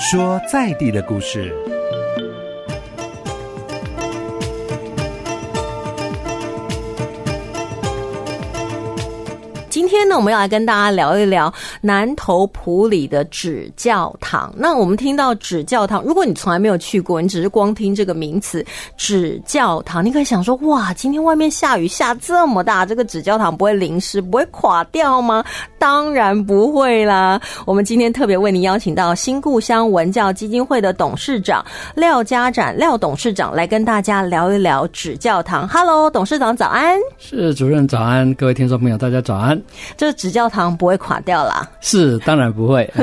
说在地的故事。今天呢，我们要来跟大家聊一聊南投埔里的纸教堂。那我们听到纸教堂，如果你从来没有去过，你只是光听这个名词“纸教堂”，你可以想说：哇，今天外面下雨下这么大，这个纸教堂不会淋湿、不会垮掉吗？当然不会啦。我们今天特别为您邀请到新故乡文教基金会的董事长廖家展廖董事长来跟大家聊一聊纸教堂。Hello，董事长早安。是主任早安，各位听众朋友大家早安。这个纸教堂不会垮掉啦，是当然不会。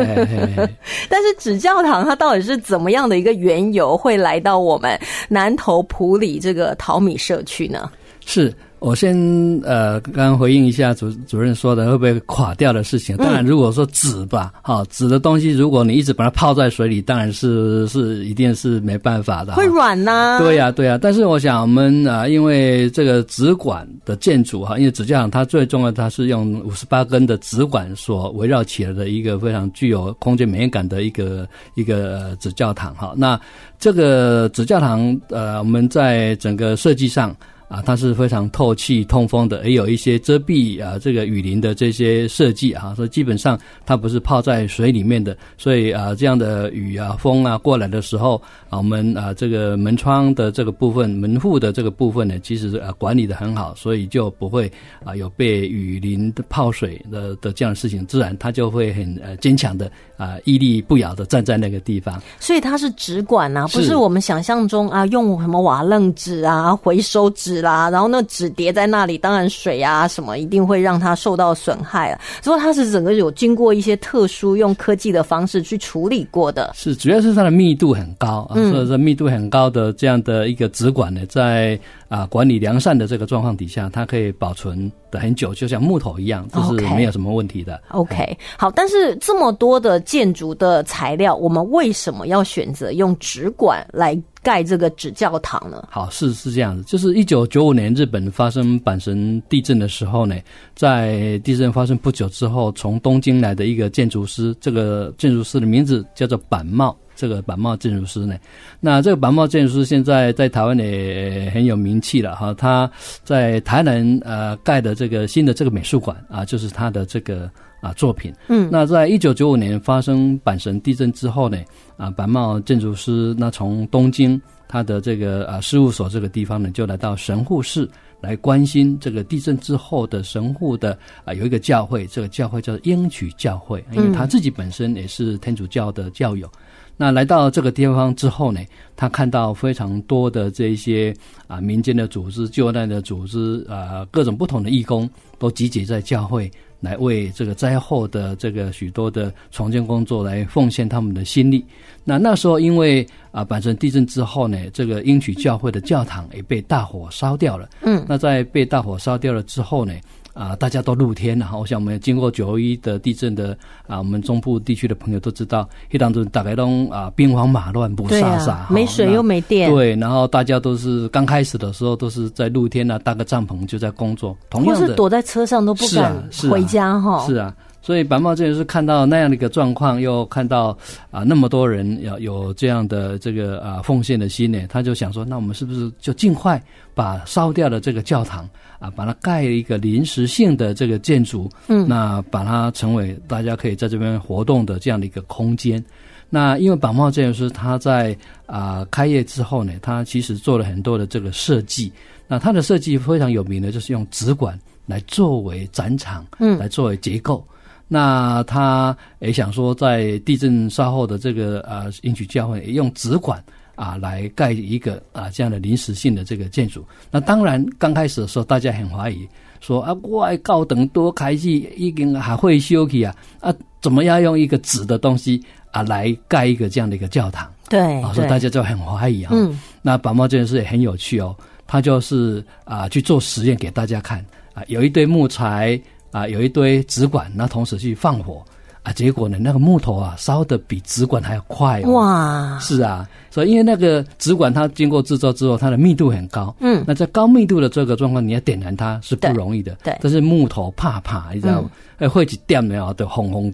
但是纸教堂它到底是怎么样的一个缘由，会来到我们南投埔里这个淘米社区呢？是。我先呃，刚刚回应一下主主任说的会不会垮掉的事情。当然，如果说纸吧，哈，纸的东西，如果你一直把它泡在水里，当然是是一定是没办法的，会软呐。对呀，对呀。但是我想，我们啊，因为这个纸管的建筑哈，因为纸教堂它最重要，它是用五十八根的纸管所围绕起来的一个非常具有空间美感的一个一个纸教堂哈。那这个纸教堂呃，我们在整个设计上。啊，它是非常透气通风的，也有一些遮蔽啊，这个雨林的这些设计啊，所以基本上它不是泡在水里面的，所以啊，这样的雨啊、风啊过来的时候啊，我们啊这个门窗的这个部分、门户的这个部分呢，其实啊管理的很好，所以就不会啊有被雨淋的泡水的的这样的事情，自然它就会很呃坚强的啊屹立不摇的站在那个地方。所以它是直管啊，不是我们想象中啊用什么瓦楞纸啊、回收纸。纸啦，然后那纸叠在那里，当然水啊什么一定会让它受到损害了。所以它是整个有经过一些特殊用科技的方式去处理过的。是，主要是它的密度很高啊，所以说密度很高的这样的一个纸管呢，在啊管理良善的这个状况底下，它可以保存的很久，就像木头一样，这是没有什么问题的。OK，好，但是这么多的建筑的材料，我们为什么要选择用纸管来？盖这个纸教堂呢？好，是是这样子，就是一九九五年日本发生阪神地震的时候呢，在地震发生不久之后，从东京来的一个建筑师，这个建筑师的名字叫做板茂，这个板茂建筑师呢，那这个板茂建筑师现在在台湾也很有名气了哈，他在台南呃盖的这个新的这个美术馆啊，就是他的这个。啊，作品，嗯，那在一九九五年发生阪神地震之后呢，啊，板茂建筑师那从东京他的这个啊事务所这个地方呢，就来到神户市来关心这个地震之后的神户的啊有一个教会，这个教会叫英曲教会，因为他自己本身也是天主教的教友。那来到这个地方之后呢，他看到非常多的这些啊民间的组织、救难的组织啊各种不同的义工都集结在教会。来为这个灾后的这个许多的重建工作来奉献他们的心力。那那时候因为啊，阪神地震之后呢，这个英曲教会的教堂也被大火烧掉了。嗯，那在被大火烧掉了之后呢？啊，大家都露天了。我想我们经过九一的地震的啊，我们中部地区的朋友都知道，一当中大概都啊兵荒马乱，不飒飒，没水又没电。对，然后大家都是刚开始的时候都是在露天啊，搭个帐篷就在工作。同样的，躲在车上都不敢回家哈。是啊。所以白茂这也是看到那样的一个状况，又看到啊那么多人要有这样的这个啊奉献的心呢，他就想说，那我们是不是就尽快把烧掉的这个教堂啊，把它盖一个临时性的这个建筑，嗯，那把它成为大家可以在这边活动的这样的一个空间。那因为板茂建筑师他在啊开业之后呢，他其实做了很多的这个设计，那他的设计非常有名的，就是用纸管来作为展场，嗯，来作为结构。那他也想说，在地震稍后的这个啊，英曲教会用纸管啊来盖一个啊这样的临时性的这个建筑。那当然刚开始的时候，大家很怀疑，说啊，外高等多开始已经还会修起啊啊，怎么样用一个纸的东西啊来盖一个这样的一个教堂？对，所以大家就很怀疑啊。嗯，那宝茂这件事也很有趣哦，他就是啊去做实验给大家看啊，有一堆木材。啊，有一堆纸管，那同时去放火，啊，结果呢，那个木头啊，烧的比纸管还要快哦。哇！是啊，所以因为那个纸管它经过制作之后，它的密度很高。嗯。那在高密度的这个状况，你要点燃它是不容易的。对。但是木头怕怕，你知道吗？会起电没有？的轰轰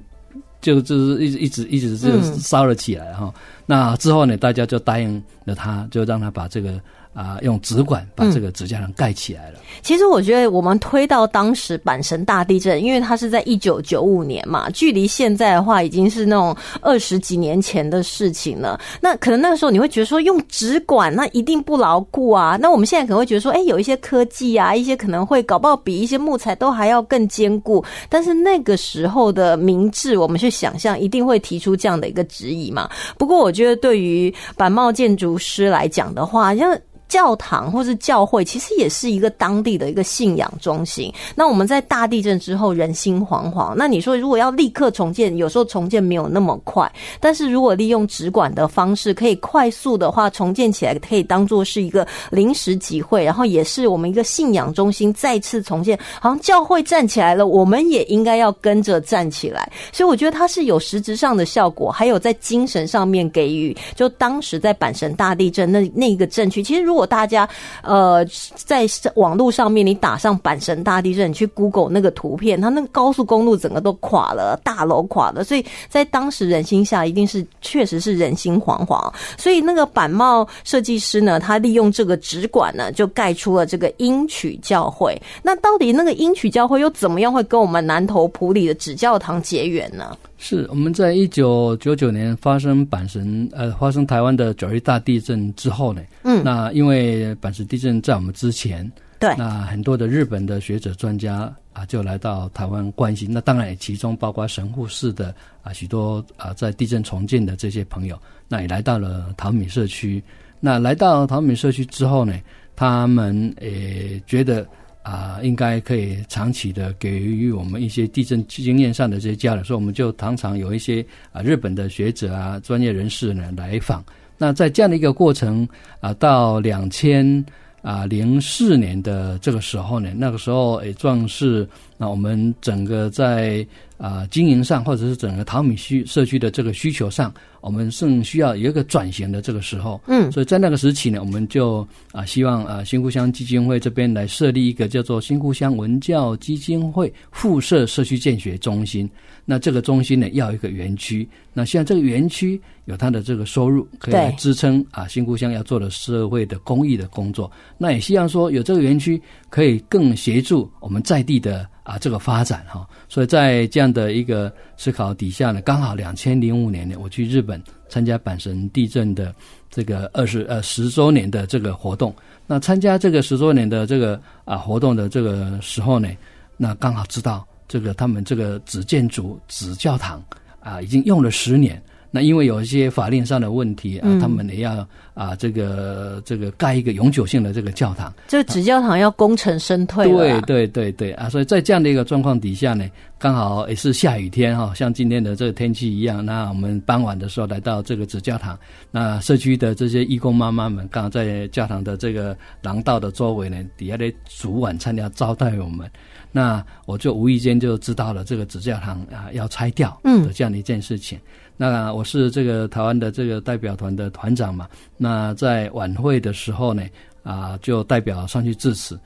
就就是一直一直一直就烧了起来哈。那之后呢，大家就答应了他，就让他把这个。啊，用纸管把这个纸教堂盖起来了。其实我觉得，我们推到当时阪神大地震，因为它是在一九九五年嘛，距离现在的话已经是那种二十几年前的事情了。那可能那个时候你会觉得说，用纸管那一定不牢固啊。那我们现在可能会觉得说，哎，有一些科技啊，一些可能会搞不好比一些木材都还要更坚固。但是那个时候的明智，我们去想象，一定会提出这样的一个质疑嘛。不过我觉得，对于板帽建筑师来讲的话，像教堂或是教会，其实也是一个当地的一个信仰中心。那我们在大地震之后人心惶惶，那你说如果要立刻重建，有时候重建没有那么快。但是如果利用直管的方式，可以快速的话重建起来，可以当做是一个临时集会，然后也是我们一个信仰中心再次重建。好像教会站起来了，我们也应该要跟着站起来。所以我觉得它是有实质上的效果，还有在精神上面给予。就当时在阪神大地震那那个震区，其实如果果大家呃在网络上面，你打上阪神大地震，你去 Google 那个图片，它那个高速公路整个都垮了，大楼垮了，所以在当时人心下，一定是确实是人心惶惶。所以那个板帽设计师呢，他利用这个纸管呢，就盖出了这个英曲教会。那到底那个英曲教会又怎么样会跟我们南投普里的纸教堂结缘呢？是我们在一九九九年发生阪神呃发生台湾的九一大地震之后呢，嗯，那因为阪神地震在我们之前，对，那很多的日本的学者专家啊就来到台湾关心，那当然也其中包括神户市的啊许多啊在地震重建的这些朋友，那也来到了桃米社区。那来到桃米社区之后呢，他们也觉得。啊，应该可以长期的给予我们一些地震经验上的这些交流，所以我们就常常有一些啊日本的学者啊专业人士呢来访。那在这样的一个过程啊，到两千啊零四年的这个时候呢，那个时候也壮是那我们整个在啊经营上或者是整个淘米区社区的这个需求上。我们正需要有一个转型的这个时候，嗯，所以在那个时期呢，我们就啊希望啊新故乡基金会这边来设立一个叫做新故乡文教基金会附设社区建学中心。那这个中心呢，要一个园区。那现在这个园区有它的这个收入，可以来支撑啊新故乡要做的社会的公益的工作。那也希望说有这个园区，可以更协助我们在地的。啊，这个发展哈，所以在这样的一个思考底下呢，刚好两千零五年呢，我去日本参加阪神地震的这个二十呃十周年的这个活动。那参加这个十周年的这个啊活动的这个时候呢，那刚好知道这个他们这个纸建筑纸教堂啊，已经用了十年。那因为有一些法令上的问题啊，他们也要啊，这个这个盖一个永久性的这个教堂。这个纸教堂要功成身退对对对对啊，所以在这样的一个状况底下呢，刚好也是下雨天哈，像今天的这个天气一样。那我们傍晚的时候来到这个纸教堂，那社区的这些义工妈妈们刚好在教堂的这个廊道的周围呢，底下的煮晚餐要招待我们。那我就无意间就知道了这个纸教堂啊要拆掉的这样的一件事情。那我是这个台湾的这个代表团的团长嘛？那在晚会的时候呢，啊，就代表上去致辞。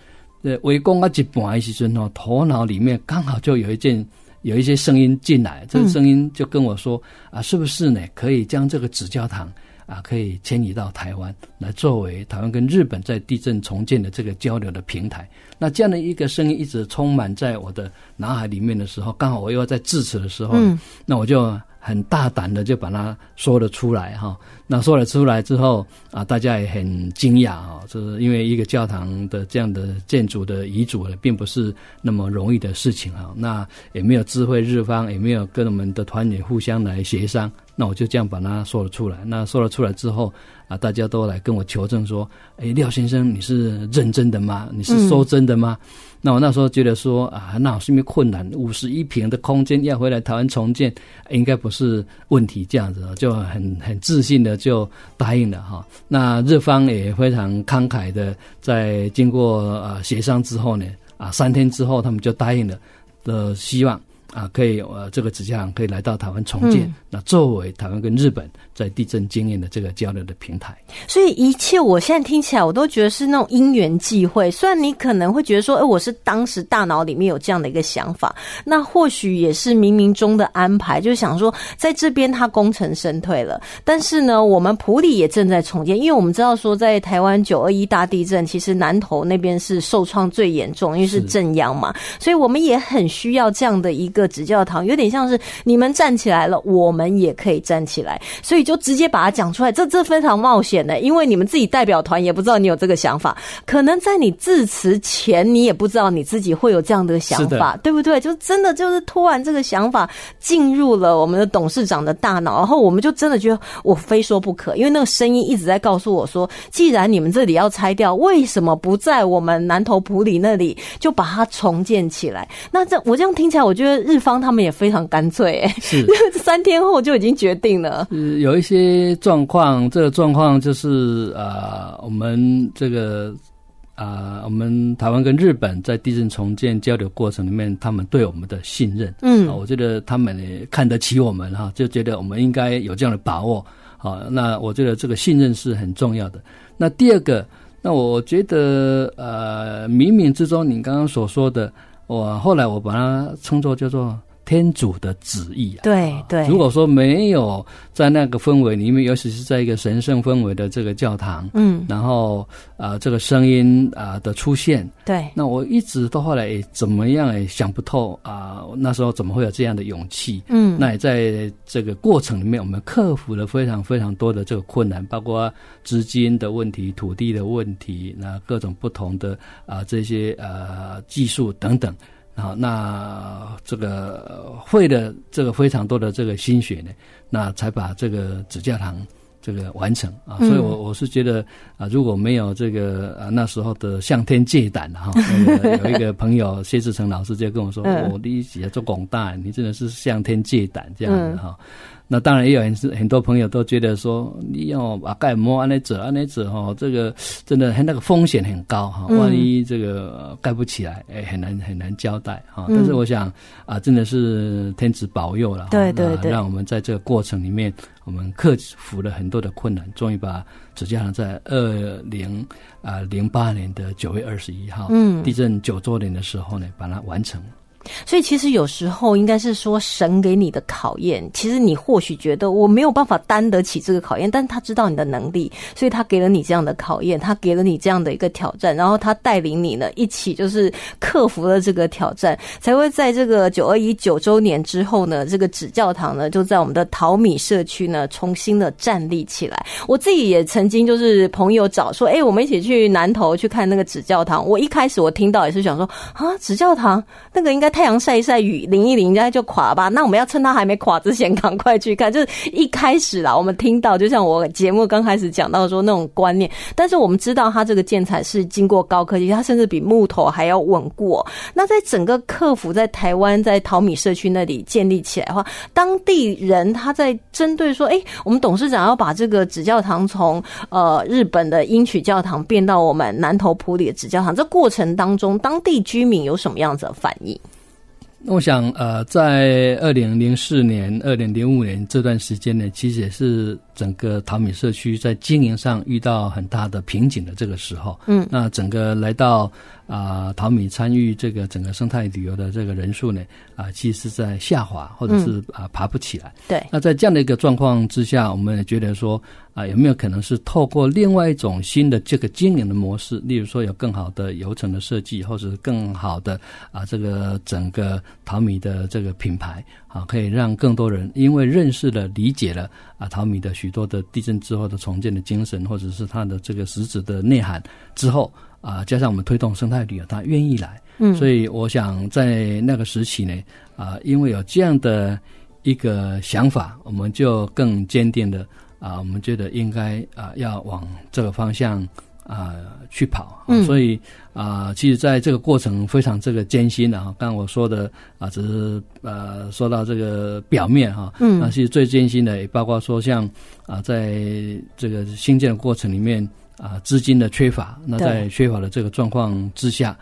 呃，围攻啊，一半时阵哦，头脑里面刚好就有一件，有一些声音进来，这个声音就跟我说啊，是不是呢？可以将这个纸教堂啊，可以迁移到台湾，来作为台湾跟日本在地震重建的这个交流的平台。那这样的一个声音一直充满在我的脑海里面的时候，刚好我又要在致辞的时候，那我就。很大胆的就把它说了出来哈，那说了出来之后啊，大家也很惊讶啊，就是因为一个教堂的这样的建筑的遗嘱呢，并不是那么容易的事情啊，那也没有智慧日方，也没有跟我们的团员互相来协商，那我就这样把它说了出来。那说了出来之后啊，大家都来跟我求证说，哎，廖先生你是认真的吗？你是说真的吗？那我那时候觉得说啊，那是因为困难，五十一平的空间要回来台湾重建，应该不是问题，这样子就很很自信的就答应了哈。那日方也非常慷慨的，在经过呃协商之后呢，啊三天之后他们就答应了，的希望啊，可以呃，这个纸教堂可以来到台湾重建，那作为台湾跟日本在地震经验的这个交流的平台。所以一切我现在听起来，我都觉得是那种因缘际会。虽然你可能会觉得说，哎，我是当时大脑里面有这样的一个想法，那或许也是冥冥中的安排，就是想说，在这边他功成身退了，但是呢，我们普里也正在重建，因为我们知道说，在台湾九二一大地震，其实南投那边是受创最严重，因为是震央嘛，所以我们也很需要这样的一个。纸教堂有点像是你们站起来了，我们也可以站起来，所以就直接把它讲出来。这这非常冒险的，因为你们自己代表团也不知道你有这个想法，可能在你致辞前，你也不知道你自己会有这样的想法，对不对？就真的就是突然这个想法进入了我们的董事长的大脑，然后我们就真的觉得我非说不可，因为那个声音一直在告诉我说，既然你们这里要拆掉，为什么不在我们南头埔里那里就把它重建起来？那这我这样听起来，我觉得日。日方他们也非常干脆，哎，是 三天后就已经决定了。有一些状况，这个状况就是呃，我们这个啊，我们台湾跟日本在地震重建交流过程里面，他们对我们的信任，嗯，我觉得他们也看得起我们哈，就觉得我们应该有这样的把握。好，那我觉得这个信任是很重要的。那第二个，那我觉得呃，冥冥之中，你刚刚所说的。我后来我把它称作叫做天主的旨意啊。对对。如果说没有在那个氛围里面，尤其是在一个神圣氛围的这个教堂，嗯，然后啊这个声音啊的出现，对，那我一直到后来也怎么样也想不透啊，那时候怎么会有这样的勇气？嗯，那也在这个过程里面，我们克服了非常非常多的这个困难，包括资金的问题、土地的问题，那各种不同的啊这些呃技术等等。啊，那这个费的这个非常多的这个心血呢，那才把这个指教堂这个完成啊，所以我我是觉得啊，如果没有这个啊那时候的向天借胆哈，有一个朋友谢志成老师就跟我说，我第一节做广大，你真的是向天借胆这样子哈。那当然也有很很多朋友都觉得说，你要把盖摸安那者安那者哈，这个真的那个风险很高哈，万一这个盖不起来，哎，很难很难交代哈。但是我想啊，真的是天子保佑了，对对对，让我们在这个过程里面，我们克服了很多的困难，终于把纸教堂在二零啊零八年的九月二十一号，嗯，地震九周年的时候呢，把它完成。所以其实有时候应该是说神给你的考验，其实你或许觉得我没有办法担得起这个考验，但是他知道你的能力，所以他给了你这样的考验，他给了你这样的一个挑战，然后他带领你呢一起就是克服了这个挑战，才会在这个九二一九周年之后呢，这个纸教堂呢就在我们的淘米社区呢重新的站立起来。我自己也曾经就是朋友找说，哎，我们一起去南头去看那个纸教堂。我一开始我听到也是想说啊，纸教堂那个应该。太阳晒一晒，雨淋一淋，应该就垮吧？那我们要趁它还没垮之前，赶快去看。就是一开始啦，我们听到，就像我节目刚开始讲到说那种观念，但是我们知道它这个建材是经过高科技，它甚至比木头还要稳固。那在整个客服在台湾在淘米社区那里建立起来的话，当地人他在针对说，哎，我们董事长要把这个纸教堂从呃日本的英曲教堂变到我们南投埔里的纸教堂，这过程当中，当地居民有什么样子的反应？我想，呃，在二零零四年、二零零五年这段时间呢，其实也是整个淘米社区在经营上遇到很大的瓶颈的这个时候。嗯，那整个来到。啊，淘米参与这个整个生态旅游的这个人数呢，啊，其实是在下滑，或者是啊爬不起来。对。那在这样的一个状况之下，我们也觉得说，啊，有没有可能是透过另外一种新的这个经营的模式，例如说有更好的流程的设计，或者是更好的啊这个整个淘米的这个品牌，啊，可以让更多人因为认识了、理解了啊淘米的许多的地震之后的重建的精神，或者是它的这个实质的内涵之后。啊，加上我们推动生态旅游，他愿意来，嗯，所以我想在那个时期呢，啊，因为有这样的一个想法，我们就更坚定的啊，我们觉得应该啊要往这个方向啊去跑，嗯，所以啊，其实在这个过程非常这个艰辛的哈，刚刚我说的啊，只是呃说到这个表面哈，嗯，那其实最艰辛的也包括说像啊，在这个新建的过程里面。啊，资金的缺乏，那在缺乏的这个状况之下，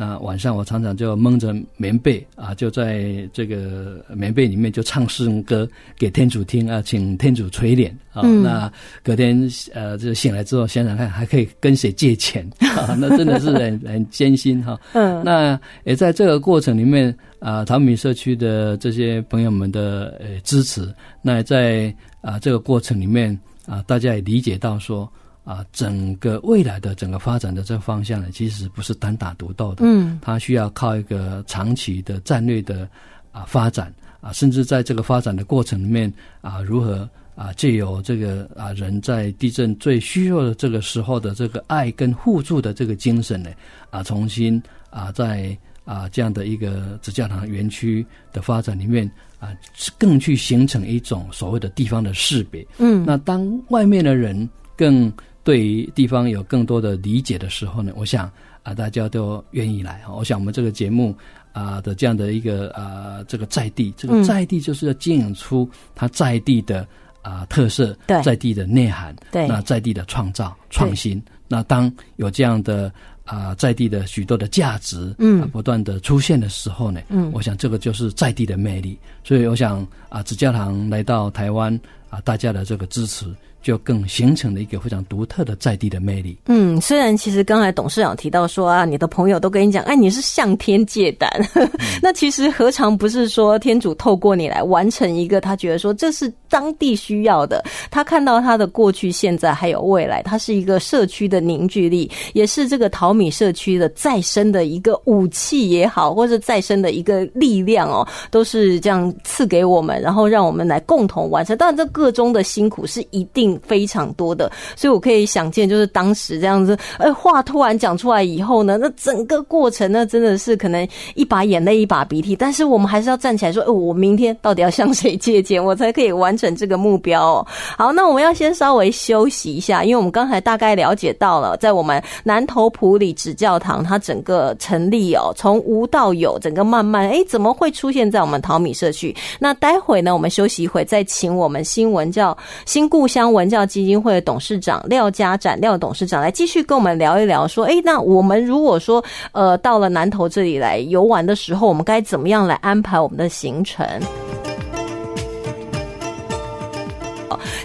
那晚上我常常就蒙着棉被啊，就在这个棉被里面就唱诗歌给天主听啊，请天主垂怜啊。那隔天呃，就醒来之后想想看，还可以跟谁借钱啊？那真的是很很艰辛哈。嗯。那也在这个过程里面啊，桃米社区的这些朋友们的呃支持，那在啊这个过程里面啊，大家也理解到说。啊，整个未来的整个发展的这个方向呢，其实不是单打独斗的，嗯，它需要靠一个长期的战略的啊发展啊，甚至在这个发展的过程里面啊，如何啊借由这个啊人在地震最虚弱的这个时候的这个爱跟互助的这个精神呢，啊，重新啊在啊这样的一个紫教堂园区的发展里面啊，更去形成一种所谓的地方的识别，嗯，那当外面的人更对于地方有更多的理解的时候呢，我想啊，大家都愿意来我想我们这个节目啊的这样的一个啊，这个在地，这个在地就是要经营出它在地的啊特色，在地的内涵，那在地的创造创新。那当有这样的啊在地的许多的价值嗯不断的出现的时候呢，嗯，我想这个就是在地的魅力。所以我想啊，紫教堂来到台湾啊，大家的这个支持。就更形成了一个非常独特的在地的魅力。嗯，虽然其实刚才董事长提到说啊，你的朋友都跟你讲，哎，你是向天借胆，那其实何尝不是说天主透过你来完成一个他觉得说这是当地需要的？他看到他的过去、现在还有未来，他是一个社区的凝聚力，也是这个淘米社区的再生的一个武器也好，或者再生的一个力量哦，都是这样赐给我们，然后让我们来共同完成。当然，这个中的辛苦是一定。非常多的，所以我可以想见，就是当时这样子，呃，话突然讲出来以后呢，那整个过程呢，真的是可能一把眼泪一把鼻涕，但是我们还是要站起来说，哎，我明天到底要向谁借钱，我才可以完成这个目标？哦。好，那我们要先稍微休息一下，因为我们刚才大概了解到了，在我们南头普里纸教堂，它整个成立哦，从无到有，整个慢慢，哎，怎么会出现在我们淘米社区？那待会呢，我们休息一会，再请我们新闻叫新故乡。文教基金会的董事长廖家展廖董事长来继续跟我们聊一聊，说，哎，那我们如果说，呃，到了南投这里来游玩的时候，我们该怎么样来安排我们的行程？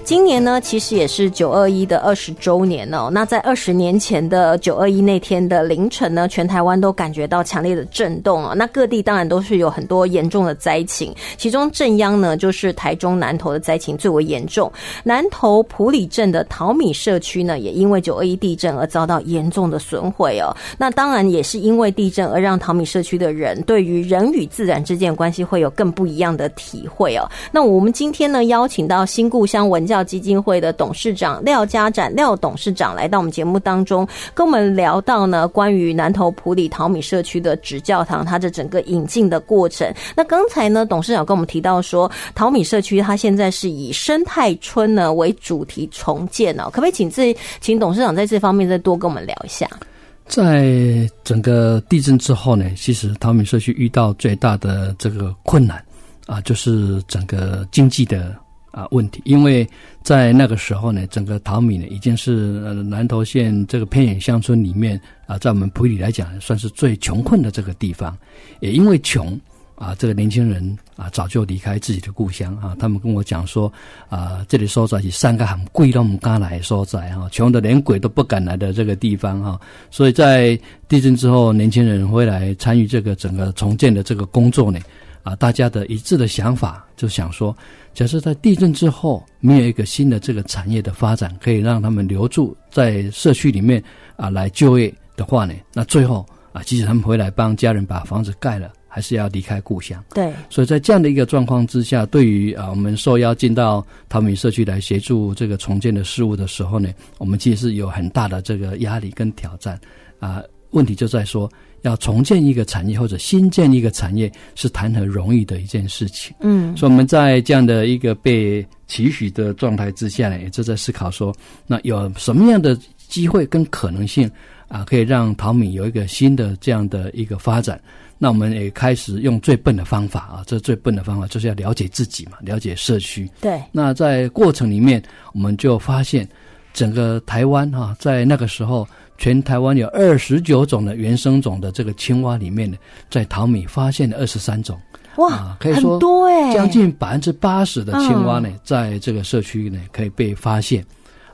今年呢，其实也是九二一的二十周年哦。那在二十年前的九二一那天的凌晨呢，全台湾都感觉到强烈的震动哦。那各地当然都是有很多严重的灾情，其中正央呢就是台中南投的灾情最为严重。南投埔里镇的桃米社区呢，也因为九二一地震而遭到严重的损毁哦。那当然也是因为地震而让桃米社区的人对于人与自然之间的关系会有更不一样的体会哦。那我们今天呢，邀请到新故乡文教。教基金会的董事长廖家展廖董事长来到我们节目当中，跟我们聊到呢关于南投普里淘米社区的纸教堂，它的整个引进的过程。那刚才呢，董事长跟我们提到说，淘米社区它现在是以生态村呢为主题重建哦，可不可以请这请董事长在这方面再多跟我们聊一下？在整个地震之后呢，其实淘米社区遇到最大的这个困难啊，就是整个经济的。啊，问题，因为在那个时候呢，整个淘米呢已经是南投县这个偏远乡村里面啊，在我们普里来讲，算是最穷困的这个地方。也因为穷啊，这个年轻人啊早就离开自己的故乡啊。他们跟我讲说啊，这里所在是三个很贵让我们敢来所在哈，穷的连鬼都不敢来的这个地方哈。所以在地震之后，年轻人会来参与这个整个重建的这个工作呢。啊，大家的一致的想法就想说，假设在地震之后没有一个新的这个产业的发展，可以让他们留住在社区里面啊来就业的话呢，那最后啊，即使他们回来帮家人把房子盖了，还是要离开故乡。对，所以在这样的一个状况之下，对于啊我们受邀进到桃米社区来协助这个重建的事务的时候呢，我们其实是有很大的这个压力跟挑战啊。问题就在说。要重建一个产业或者新建一个产业是谈何容易的一件事情。嗯，所以我们在这样的一个被期许的状态之下呢，也就在思考说，那有什么样的机会跟可能性啊，可以让淘米有一个新的这样的一个发展？那我们也开始用最笨的方法啊，这最笨的方法就是要了解自己嘛，了解社区。对。那在过程里面，我们就发现，整个台湾哈，在那个时候，全台湾有二十九种的原生种的这个青蛙里面呢，在淘米发现了二十三种。哇，可以说很多哎，将近百分之八十的青蛙呢，在这个社区呢可以被发现。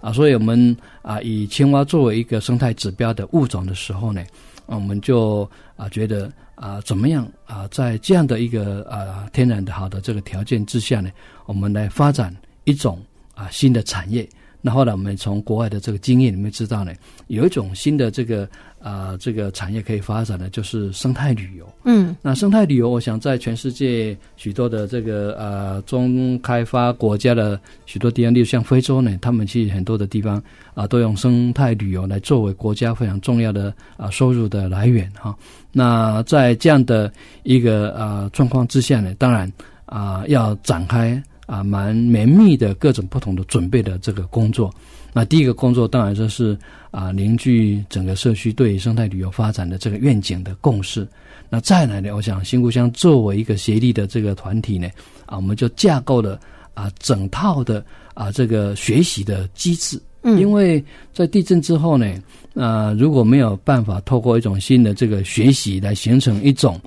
啊，所以我们啊以青蛙作为一个生态指标的物种的时候呢，我们就啊觉得啊怎么样啊在这样的一个啊天然的好的这个条件之下呢，我们来发展一种啊新的产业。那后来我们从国外的这个经验里面知道呢，有一种新的这个啊这个产业可以发展的，就是生态旅游。嗯，那生态旅游，我想在全世界许多的这个呃中开发国家的许多地方，例如像非洲呢，他们其实很多的地方啊，都用生态旅游来作为国家非常重要的啊收入的来源哈。那在这样的一个啊状况之下呢，当然啊要展开。啊，蛮绵密的各种不同的准备的这个工作。那第一个工作当然就是啊，凝聚整个社区对生态旅游发展的这个愿景的共识。那再来呢，我想新故乡作为一个协力的这个团体呢，啊，我们就架构了啊整套的啊这个学习的机制。嗯，因为在地震之后呢，啊，如果没有办法透过一种新的这个学习来形成一种。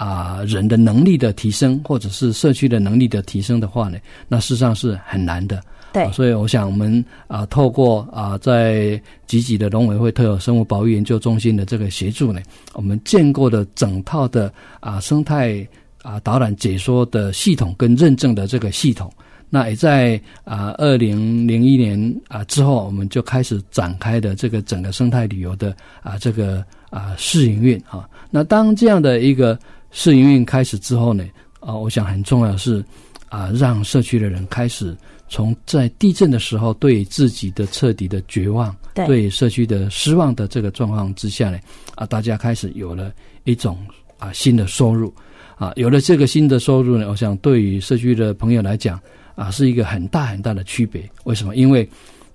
啊，人的能力的提升，或者是社区的能力的提升的话呢，那事实上是很难的。对，所以我想我们啊，透过啊，在集集的农委会特有生物保育研究中心的这个协助呢，我们建构的整套的啊生态啊导览解说的系统跟认证的这个系统，那也在啊二零零一年啊之后，我们就开始展开的这个整个生态旅游的啊这个啊试营运啊。那当这样的一个试营运开始之后呢，啊，我想很重要是，啊，让社区的人开始从在地震的时候对自己的彻底的绝望，对社区的失望的这个状况之下呢，啊，大家开始有了一种啊新的收入，啊，有了这个新的收入呢，我想对于社区的朋友来讲，啊，是一个很大很大的区别。为什么？因为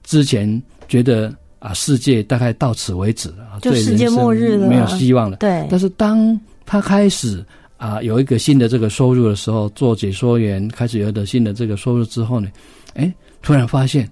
之前觉得啊，世界大概到此为止了，就世界末日了，没有希望了。对，但是当他开始啊有一个新的这个收入的时候，做解说员开始有的新的这个收入之后呢，哎，突然发现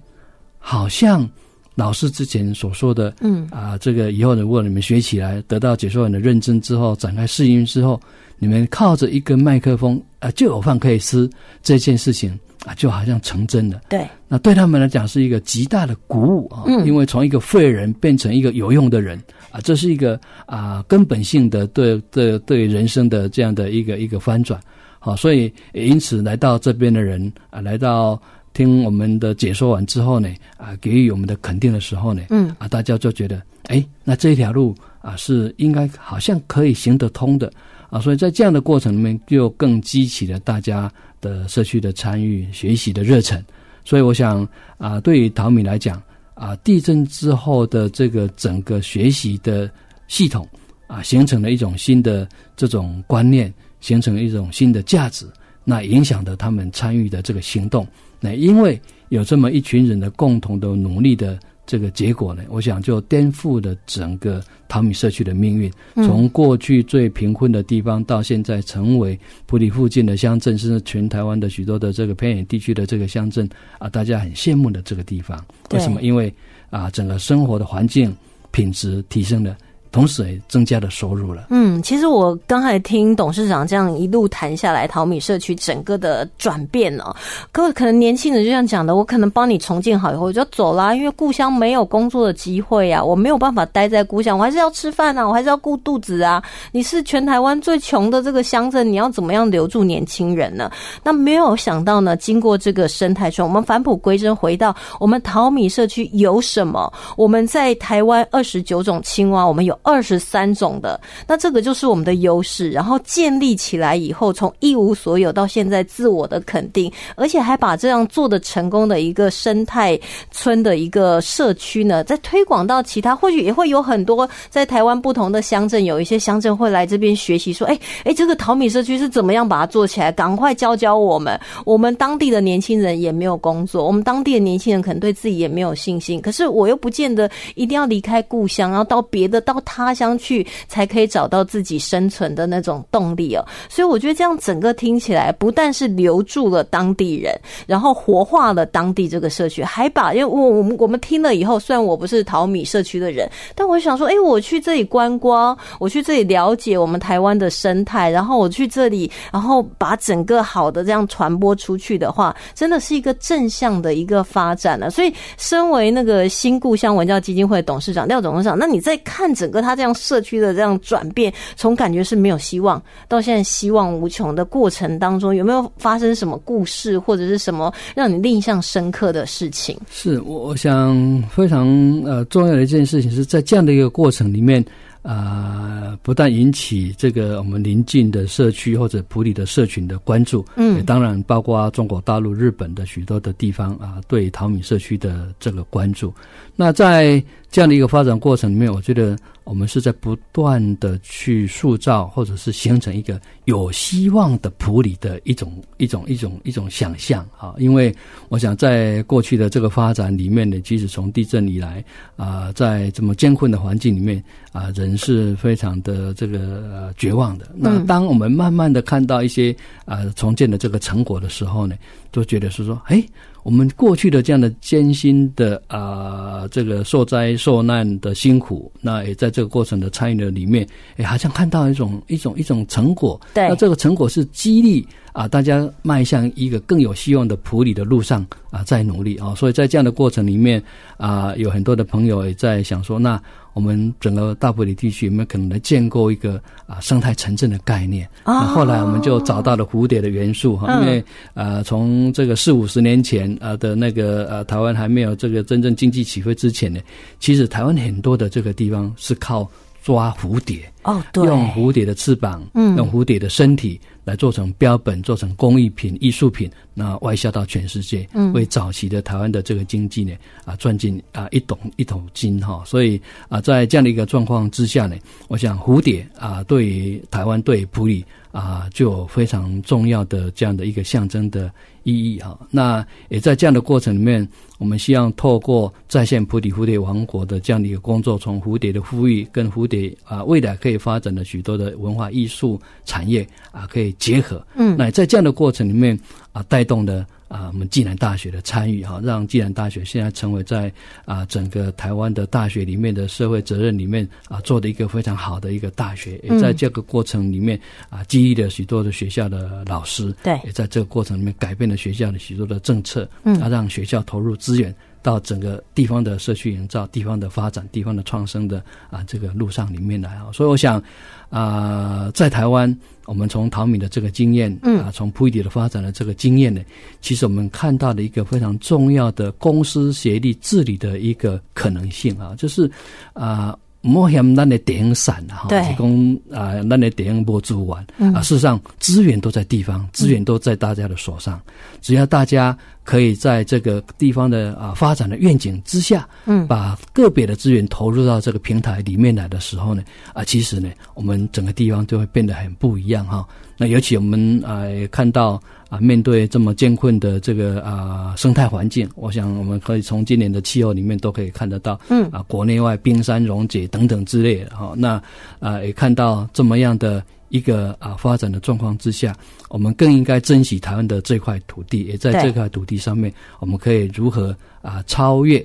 好像老师之前所说的，嗯啊，这个以后如果你们学起来，得到解说员的认证之后，展开试音之后，你们靠着一根麦克风啊就有饭可以吃，这件事情啊就好像成真了。对，那对他们来讲是一个极大的鼓舞啊，因为从一个废人变成一个有用的人。啊，这是一个啊根本性的对对对人生的这样的一个一个翻转，好，所以因此来到这边的人啊，来到听我们的解说完之后呢，啊，给予我们的肯定的时候呢，嗯，啊，大家就觉得，哎，那这条路啊是应该好像可以行得通的啊，所以在这样的过程里面，就更激起了大家的社区的参与、学习的热忱，所以我想啊，对于淘米来讲。啊，地震之后的这个整个学习的系统啊，形成了一种新的这种观念，形成了一种新的价值，那影响的他们参与的这个行动。那因为有这么一群人的共同的努力的。这个结果呢，我想就颠覆了整个淘米社区的命运。从过去最贫困的地方，到现在成为普里附近的乡镇，甚至全台湾的许多的这个偏远地区的这个乡镇啊，大家很羡慕的这个地方。为什么？因为啊，整个生活的环境品质提升了。同时也增加了收入了。嗯，其实我刚才听董事长这样一路谈下来，淘米社区整个的转变呢，各位可能年轻人就像讲的，我可能帮你重建好以后我就走啦，因为故乡没有工作的机会啊，我没有办法待在故乡，我还是要吃饭啊，我还是要顾肚子啊。你是全台湾最穷的这个乡镇，你要怎么样留住年轻人呢？那没有想到呢，经过这个生态圈，我们返璞归真，回到我们淘米社区有什么？我们在台湾二十九种青蛙，我们有。二十三种的，那这个就是我们的优势。然后建立起来以后，从一无所有到现在自我的肯定，而且还把这样做的成功的一个生态村的一个社区呢，在推广到其他，或许也会有很多在台湾不同的乡镇，有一些乡镇会来这边学习，说：“哎哎，这个淘米社区是怎么样把它做起来？赶快教教我们。”我们当地的年轻人也没有工作，我们当地的年轻人可能对自己也没有信心。可是我又不见得一定要离开故乡，然后到别的到。他乡去，才可以找到自己生存的那种动力哦。所以我觉得这样整个听起来，不但是留住了当地人，然后活化了当地这个社区，还把因为我我们我们听了以后，虽然我不是淘米社区的人，但我想说，哎，我去这里观光，我去这里了解我们台湾的生态，然后我去这里，然后把整个好的这样传播出去的话，真的是一个正向的一个发展了。所以，身为那个新故乡文教基金会董事长廖董事长，那你在看整个他这样社区的这样转变，从感觉是没有希望到现在希望无穷的过程当中，有没有发生什么故事或者是什么让你印象深刻的事情？是，我想非常呃重要的一件事情是在这样的一个过程里面。啊，不但引起这个我们邻近的社区或者普里的社群的关注，嗯，当然包括中国大陆、日本的许多的地方啊，对淘米社区的这个关注。那在这样的一个发展过程里面，我觉得我们是在不断的去塑造或者是形成一个有希望的普里的一种一种一种一种想象啊。因为我想在过去的这个发展里面呢，即使从地震以来啊，在这么艰困的环境里面啊，人是非常的这个绝望的。那当我们慢慢的看到一些啊重建的这个成果的时候呢，都觉得是说，哎。我们过去的这样的艰辛的啊，这个受灾受难的辛苦，那也在这个过程的参与的里面，哎，好像看到一种一种一种成果。对，那这个成果是激励啊，大家迈向一个更有希望的普里的路上啊，在努力啊。所以在这样的过程里面啊，有很多的朋友也在想说，那。我们整个大埔里地区有没有可能来建构一个啊生态城镇的概念？啊，后来我们就找到了蝴蝶的元素哈，因为呃从这个四五十年前啊的那个呃台湾还没有这个真正经济起飞之前呢，其实台湾很多的这个地方是靠抓蝴蝶哦，对，用蝴蝶的翅膀，嗯，用蝴蝶的身体。来做成标本，做成工艺品、艺术品，那外销到全世界，嗯为早期的台湾的这个经济呢啊赚进啊一桶一桶金哈。所以啊，在这样的一个状况之下呢，我想蝴蝶啊，对于台湾对普里啊，就有非常重要的这样的一个象征的意义哈。那也在这样的过程里面，我们希望透过再现菩提蝴蝶王国的这样的一个工作，从蝴蝶的呼吁跟蝴蝶啊未来可以发展的许多的文化艺术产业啊，可以。结合，嗯，那在这样的过程里面啊，带动的啊，我们暨南大学的参与哈，让暨南大学现在成为在啊整个台湾的大学里面的社会责任里面啊做的一个非常好的一个大学，也在这个过程里面啊激励了许多的学校的老师，对，也在这个过程里面改变了学校的许多的政策，嗯，啊，让学校投入资源到整个地方的社区营造、地方的发展、地方的创生的啊这个路上里面来啊，所以我想啊，在台湾。我们从淘米的这个经验，啊，从铺底的发展的这个经验呢，其实我们看到的一个非常重要的公司协力治理的一个可能性啊，就是啊。莫嫌咱的电散哈，提供啊，咱的电波资源啊，事实上资源都在地方，资源都在大家的手上。只要大家可以在这个地方的啊发展的愿景之下，嗯，把个别的资源投入到这个平台里面来的时候呢，啊，其实呢，我们整个地方就会变得很不一样哈。那尤其我们啊看到。啊，面对这么艰困的这个啊生态环境，我想我们可以从今年的气候里面都可以看得到，嗯，啊国内外冰山溶解等等之类的哈。那啊也看到这么样的一个啊发展的状况之下，我们更应该珍惜台湾的这块土地，也在这块土地上面，我们可以如何啊超越。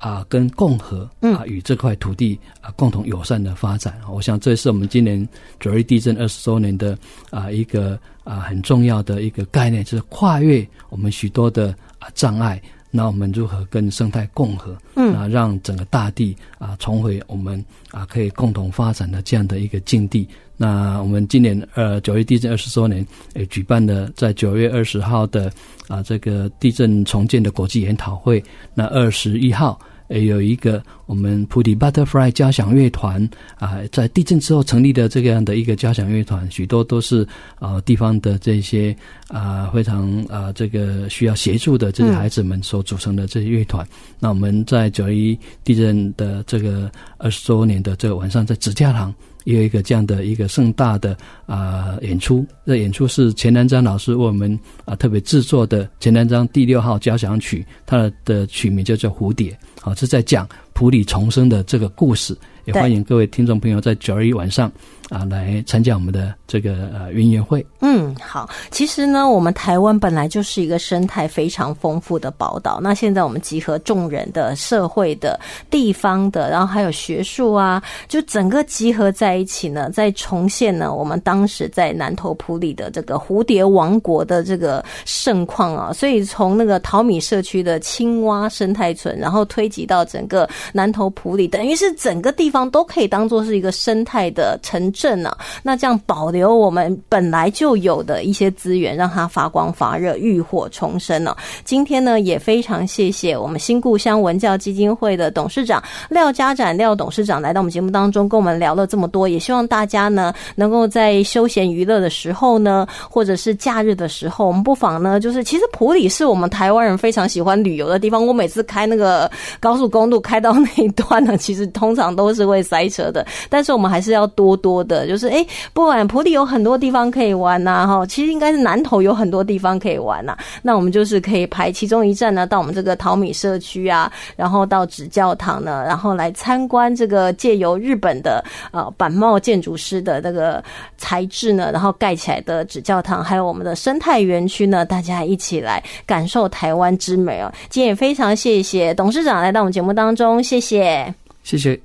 啊，跟共和啊，与这块土地啊共同友善的发展，我想这是我们今年九一地震二十周年的啊一个啊很重要的一个概念，就是跨越我们许多的啊障碍，那我们如何跟生态共和，嗯，啊让整个大地啊重回我们啊可以共同发展的这样的一个境地。那我们今年呃九月地震二十周年，也举办的在九月二十号的啊这个地震重建的国际研讨会，那二十一号。也有一个我们普迪 Butterfly 交响乐团啊，在地震之后成立的这个样的一个交响乐团，许多都是啊地方的这些啊非常啊这个需要协助的这些孩子们所组成的这些乐团。那我们在九一地震的这个二十周年的这个晚上，在紫教堂。也有一个这样的一个盛大的啊演出，这演出是钱南章老师为我们啊特别制作的钱南章第六号交响曲，它的曲名叫做《蝴蝶》，好，是在讲。普里重生的这个故事。也欢迎各位听众朋友在九二一晚上啊来参加我们的这个呃云宴会。嗯，好。其实呢，我们台湾本来就是一个生态非常丰富的宝岛。那现在我们集合众人的社会的地方的，然后还有学术啊，就整个集合在一起呢，在重现呢我们当时在南投普里的这个蝴蝶王国的这个盛况啊。所以从那个淘米社区的青蛙生态村，然后推及到整个南投埔里，等于是整个地方。都可以当做是一个生态的城镇呢。那这样保留我们本来就有的一些资源，让它发光发热、浴火重生呢。今天呢，也非常谢谢我们新故乡文教基金会的董事长廖家展廖董事长来到我们节目当中，跟我们聊了这么多。也希望大家呢，能够在休闲娱乐的时候呢，或者是假日的时候，我们不妨呢，就是其实普里是我们台湾人非常喜欢旅游的地方。我每次开那个高速公路开到那一段呢，其实通常都是。会塞车的，但是我们还是要多多的，就是哎，不管普里有很多地方可以玩呐，哈，其实应该是南投有很多地方可以玩呐。那我们就是可以排其中一站呢，到我们这个淘米社区啊，然后到纸教堂呢，然后来参观这个借由日本的呃板帽建筑师的那个材质呢，然后盖起来的纸教堂，还有我们的生态园区呢，大家一起来感受台湾之美哦。今天也非常谢谢董事长来到我们节目当中，谢谢，谢谢。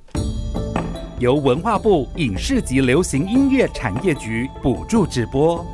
由文化部影视及流行音乐产业局补助直播。